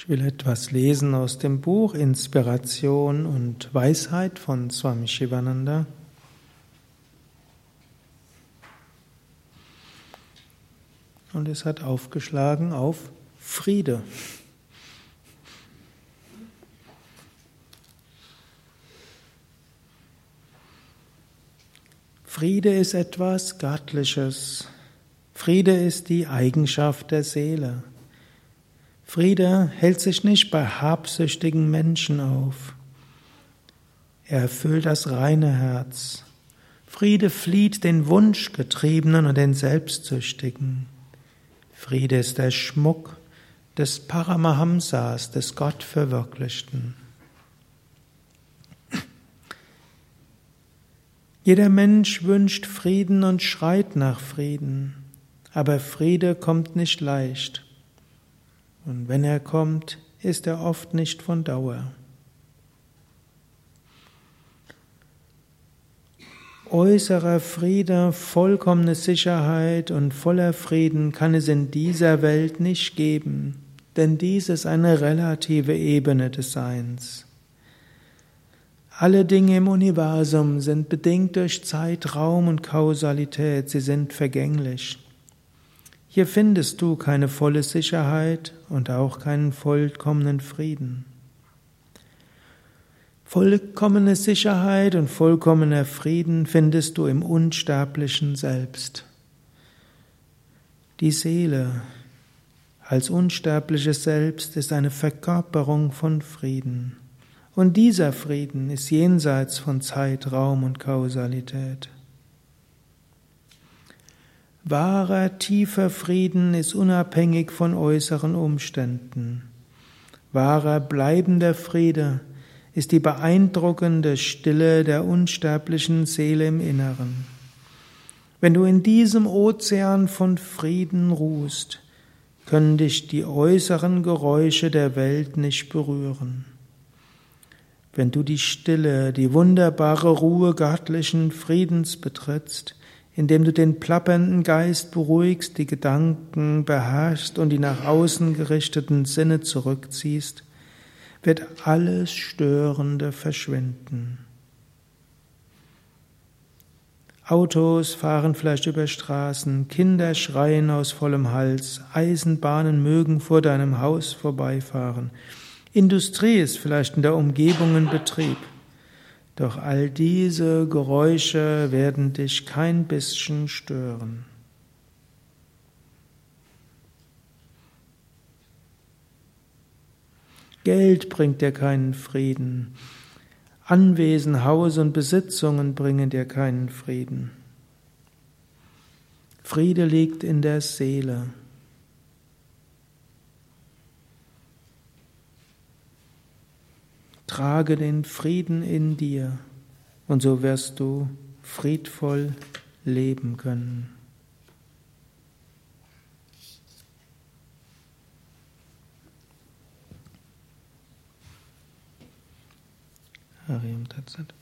Ich will etwas lesen aus dem Buch Inspiration und Weisheit von Swami Shivananda. Und es hat aufgeschlagen auf Friede. Friede ist etwas Göttliches. Friede ist die Eigenschaft der Seele. Friede hält sich nicht bei habsüchtigen Menschen auf. Er erfüllt das reine Herz. Friede flieht den Wunschgetriebenen und den Selbstsüchtigen. Friede ist der Schmuck des Paramahamsas, des Gottverwirklichten. Jeder Mensch wünscht Frieden und schreit nach Frieden, aber Friede kommt nicht leicht. Und wenn er kommt, ist er oft nicht von Dauer. Äußerer Friede, vollkommene Sicherheit und voller Frieden kann es in dieser Welt nicht geben, denn dies ist eine relative Ebene des Seins. Alle Dinge im Universum sind bedingt durch Zeit, Raum und Kausalität, sie sind vergänglich. Hier findest du keine volle Sicherheit und auch keinen vollkommenen Frieden. Vollkommene Sicherheit und vollkommener Frieden findest du im unsterblichen Selbst. Die Seele als unsterbliches Selbst ist eine Verkörperung von Frieden. Und dieser Frieden ist jenseits von Zeit, Raum und Kausalität. Wahrer, tiefer Frieden ist unabhängig von äußeren Umständen. Wahrer, bleibender Friede ist die beeindruckende Stille der unsterblichen Seele im Inneren. Wenn du in diesem Ozean von Frieden ruhst, können dich die äußeren Geräusche der Welt nicht berühren. Wenn du die Stille, die wunderbare Ruhe göttlichen Friedens betrittst, indem du den plappernden Geist beruhigst, die Gedanken beherrschst und die nach außen gerichteten Sinne zurückziehst, wird alles Störende verschwinden. Autos fahren vielleicht über Straßen, Kinder schreien aus vollem Hals, Eisenbahnen mögen vor deinem Haus vorbeifahren, Industrie ist vielleicht in der Umgebung in Betrieb. Doch all diese Geräusche werden dich kein bisschen stören. Geld bringt dir keinen Frieden. Anwesen, Haus und Besitzungen bringen dir keinen Frieden. Friede liegt in der Seele. Trage den Frieden in dir und so wirst du friedvoll leben können. Harium Tatsat.